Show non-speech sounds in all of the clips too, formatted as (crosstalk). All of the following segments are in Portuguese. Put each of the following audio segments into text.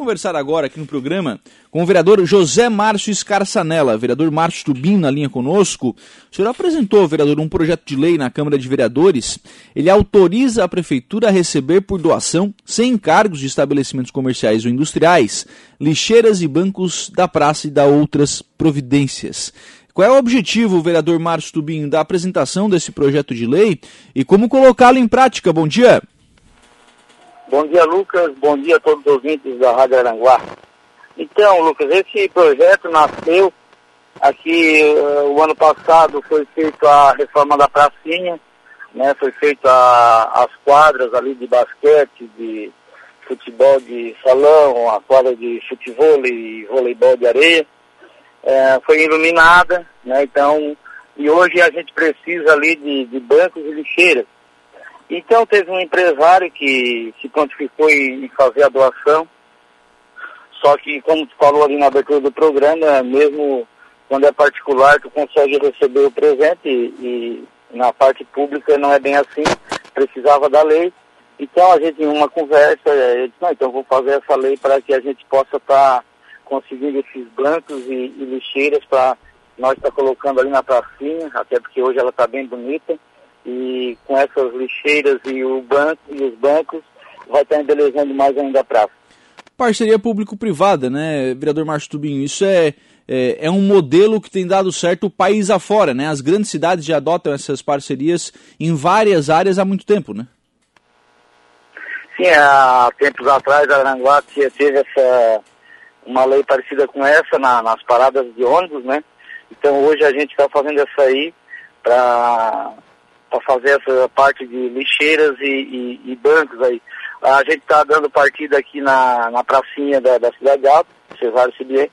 conversar agora aqui no programa com o vereador José Márcio Escarçanella, vereador Márcio Tubim na linha conosco. O senhor apresentou, vereador, um projeto de lei na Câmara de Vereadores. Ele autoriza a Prefeitura a receber por doação, sem encargos de estabelecimentos comerciais ou industriais, lixeiras e bancos da praça e da outras providências. Qual é o objetivo, vereador Márcio Tubim, da apresentação desse projeto de lei e como colocá-lo em prática? Bom dia. Bom dia, Lucas. Bom dia a todos os ouvintes da Rádio Aranguá. Então, Lucas, esse projeto nasceu aqui uh, o ano passado foi feita a reforma da pracinha, né? Foi feita as quadras ali de basquete, de futebol de salão, a quadra de futebol e voleibol de areia. É, foi iluminada, né? Então, e hoje a gente precisa ali de, de bancos e lixeiras então teve um empresário que se prontificou em fazer a doação, só que como tu falou ali na abertura do programa, mesmo quando é particular, tu consegue receber o presente e, e na parte pública não é bem assim, precisava da lei. Então a gente em uma conversa, eu disse, não, então vou fazer essa lei para que a gente possa estar tá conseguindo esses bancos e, e lixeiras para nós estar tá colocando ali na pracinha, até porque hoje ela está bem bonita e com essas lixeiras e, o banco, e os bancos vai estar embelezando mais ainda a praça. Parceria público-privada, né, vereador Márcio Tubinho? Isso é, é, é, um modelo que tem dado certo o país afora, né? As grandes cidades já adotam essas parcerias em várias áreas há muito tempo, né? Sim, há tempos atrás a Aranguá teve essa, uma lei parecida com essa na, nas paradas de ônibus, né? Então hoje a gente está fazendo essa aí para para fazer essa parte de lixeiras e, e, e bancos aí. A gente está dando partida aqui na, na pracinha da, da Cidade Alta, Cesário Cibier,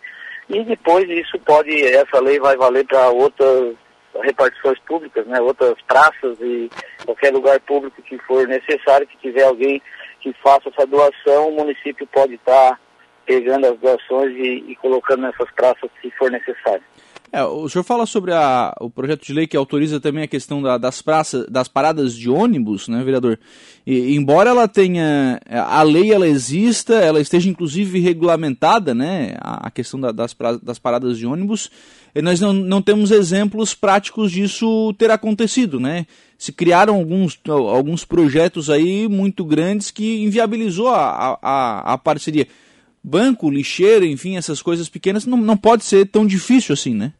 e depois isso pode, essa lei vai valer para outras repartições públicas, né, outras praças e qualquer lugar público que for necessário, que tiver alguém que faça essa doação, o município pode estar tá pegando as doações e, e colocando nessas praças se for necessário. É, o senhor fala sobre a, o projeto de lei que autoriza também a questão da, das praças, das paradas de ônibus, né, vereador? E, embora ela tenha a lei ela exista, ela esteja inclusive regulamentada, né, a, a questão da, das, das paradas de ônibus, nós não, não temos exemplos práticos disso ter acontecido, né? Se criaram alguns, alguns projetos aí muito grandes que inviabilizou a, a, a parceria banco, lixeira, enfim, essas coisas pequenas, não, não pode ser tão difícil assim, né?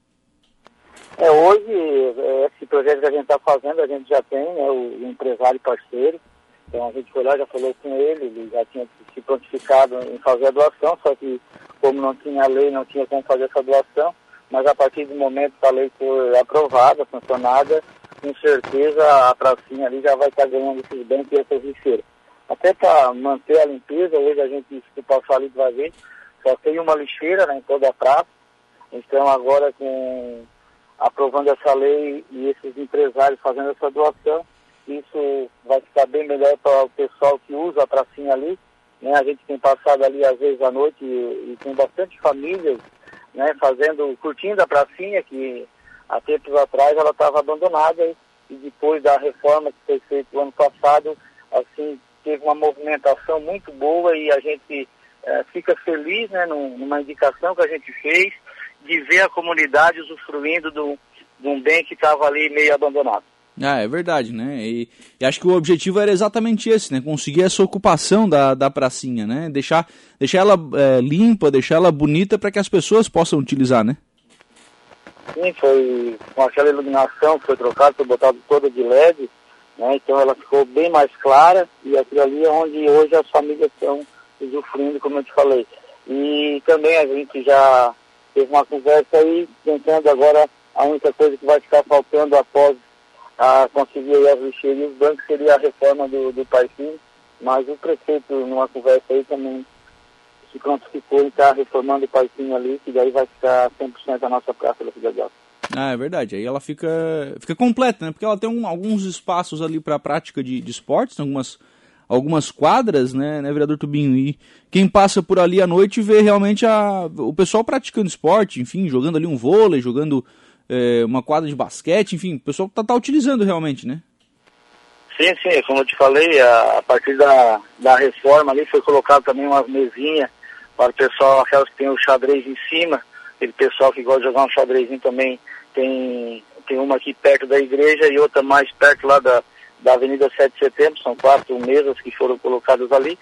É, hoje, é, esse projeto que a gente está fazendo, a gente já tem né, o, empresário parceiro, então a gente foi lá, já falou com ele, ele já tinha se prontificado em fazer a doação, só que como não tinha lei, não tinha como fazer essa doação, mas a partir do momento que a lei for aprovada, sancionada, com certeza a pracinha ali já vai estar ganhando esses bens e essas lixeiras. Até para manter a limpeza, hoje a gente, se passar ali ver, só tem uma lixeira né, em toda a praça. Então agora com aprovando essa lei e esses empresários fazendo essa doação, isso vai ficar bem melhor para o pessoal que usa a pracinha ali. Né? A gente tem passado ali às vezes à noite e, e tem bastante famílias né, fazendo, curtindo a pracinha, que há tempos atrás ela estava abandonada e, e depois da reforma que foi feita no ano passado, assim, teve uma movimentação muito boa e a gente é, fica feliz né, numa indicação que a gente fez de ver a comunidade usufruindo do, de um bem que estava ali meio abandonado. Ah, é verdade, né? E, e, acho que o objetivo era exatamente esse, né? Conseguir essa ocupação da, da pracinha, né? Deixar, deixar ela é, limpa, deixar ela bonita para que as pessoas possam utilizar, né? Sim, foi com aquela iluminação que foi trocada, foi botado toda de LED, né? Então ela ficou bem mais clara e aquilo ali é onde hoje as famílias estão usufruindo, como eu te falei. E também a gente já teve uma conversa aí, tentando agora a única coisa que vai ficar faltando após a conseguir as lixeiras e os bancos seria a reforma do, do Parquinho, mas o prefeito, numa conversa aí, também se prontificou em estar reformando o Parquinho ali, que daí vai ficar 100% a nossa praça da Cidade Alta. Ah, é verdade. Aí ela fica, fica completa, né? Porque ela tem um, alguns espaços ali para prática de, de esportes, algumas, algumas quadras, né, né, vereador Tubinho? E quem passa por ali à noite vê realmente a, o pessoal praticando esporte, enfim, jogando ali um vôlei, jogando é, uma quadra de basquete, enfim, o pessoal tá, tá utilizando realmente, né? Sim, sim, como eu te falei, a, a partir da, da reforma ali foi colocado também umas mesinhas para o pessoal, aquelas que tem o xadrez em cima, aquele pessoal que gosta de jogar um xadrezinho também, tem, tem uma aqui perto da igreja e outra mais perto lá da, da Avenida 7 de Setembro, são quatro mesas que foram colocadas ali.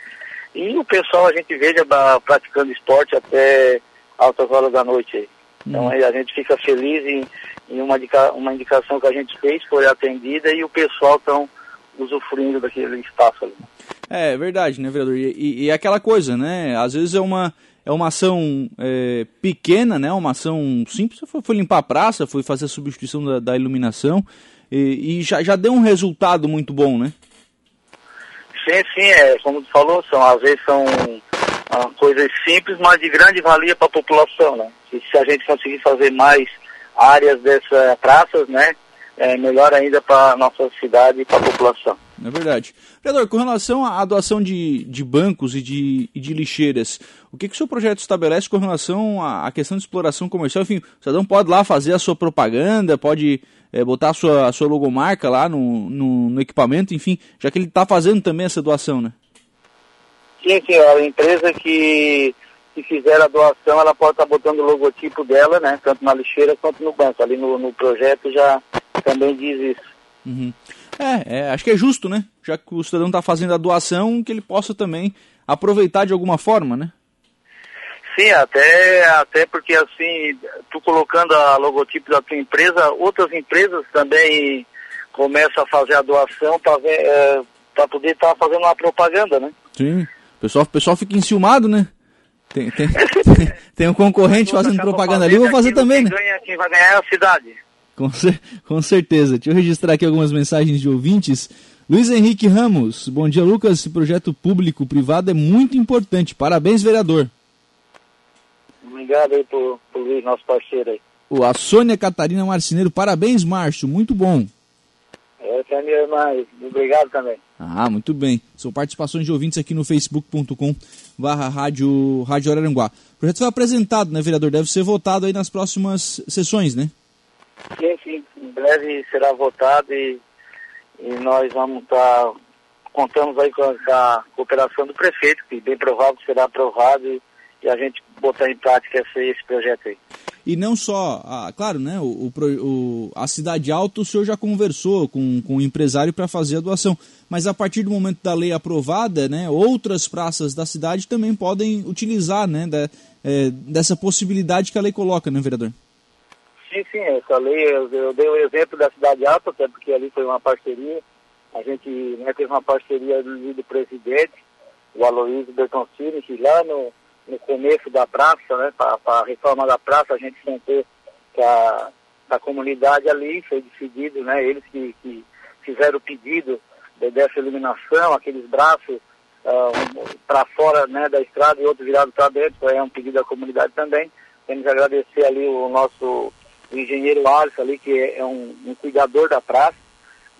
E o pessoal a gente veja praticando esporte até altas horas da noite. Então aí a gente fica feliz em, em uma, indica, uma indicação que a gente fez, foi atendida e o pessoal estão usufruindo daquele espaço ali. É, verdade, né, vereador? E, e, e, aquela coisa, né? Às vezes é uma, é uma ação é, pequena, né? Uma ação simples. Foi, foi, limpar a praça, foi fazer a substituição da, da iluminação e, e, já, já deu um resultado muito bom, né? Sim, sim, é, como tu falou, são, às vezes são ah, coisas simples, mas de grande valia para a população, né? E se a gente conseguir fazer mais áreas dessas praças, né? É melhor ainda para a nossa cidade e para a população. É verdade. Vereador, com relação à doação de, de bancos e de, e de lixeiras, o que, que o seu projeto estabelece com relação à, questão de exploração comercial? Enfim, o cidadão pode lá fazer a sua propaganda, pode é, botar a sua, a sua logomarca lá no, no, no equipamento, enfim, já que ele está fazendo também essa doação, né? Sim, sim, a empresa que, que fizer a doação, ela pode estar tá botando o logotipo dela, né? Tanto na lixeira quanto no banco. Ali no, no projeto já também diz isso. Uhum. É, é, acho que é justo, né? Já que o cidadão está fazendo a doação, que ele possa também aproveitar de alguma forma, né? Sim, até, até porque assim, tu colocando a logotipo da tua empresa, outras empresas também começam a fazer a doação para é, poder estar tá fazendo uma propaganda, né? Sim. O pessoal, o pessoal fica enciumado, né? Tem, tem, (laughs) tem um concorrente fazendo propaganda ali, eu vou fazer também, né? Ganha, quem vai ganhar é a cidade. Com, com certeza. Deixa eu registrar aqui algumas mensagens de ouvintes. Luiz Henrique Ramos, bom dia Lucas, esse projeto público-privado é muito importante. Parabéns, vereador. Obrigado aí por, por Luiz, nosso parceiro aí. A Sônia Catarina Marceneiro, parabéns, Márcio, muito bom. É, é minha irmã. Obrigado também. Ah, muito bem. São participações de ouvintes aqui no facebook.com barra rádio, rádio Araranguá. O projeto foi apresentado, né, vereador? Deve ser votado aí nas próximas sessões, né? Sim, sim. Em breve será votado e, e nós vamos estar... Tá, contamos aí com a cooperação do prefeito, que bem provável será aprovado e e a gente botar em prática esse, esse projeto aí. E não só, ah, claro, né, o, o, a Cidade Alta o senhor já conversou com, com o empresário para fazer a doação, mas a partir do momento da lei aprovada, né, outras praças da cidade também podem utilizar né, da, é, dessa possibilidade que a lei coloca, né, vereador? Sim, sim, essa lei, eu, eu dei o exemplo da Cidade Alta, até porque ali foi uma parceria, a gente né, teve uma parceria do, do presidente, o Aloysio Bertoncini, que lá no no começo da praça, né, para a reforma da praça, a gente sentou com a, comunidade ali, foi decidido, né, eles que, que fizeram o pedido de, dessa iluminação, aqueles braços uh, um, para fora né, da estrada e outro virado para dentro, é um pedido da comunidade também. Temos agradecer ali o nosso engenheiro Alisson ali, que é, é um, um, cuidador da praça.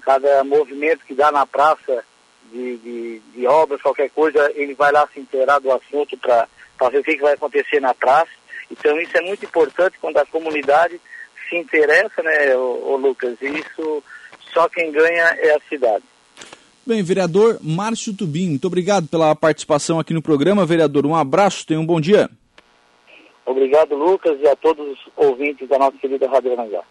Cada movimento que dá na praça de, de, de obras, qualquer coisa, ele vai lá se inteirar do assunto para para ver o que, que vai acontecer na praça. Então isso é muito importante quando a comunidade se interessa, né, o, Lucas? E isso só quem ganha é a cidade. Bem, vereador Márcio Tubim, muito obrigado pela participação aqui no programa, vereador. Um abraço, tenha um bom dia. Obrigado, Lucas, e a todos os ouvintes da nossa querida Rádio Aranguá.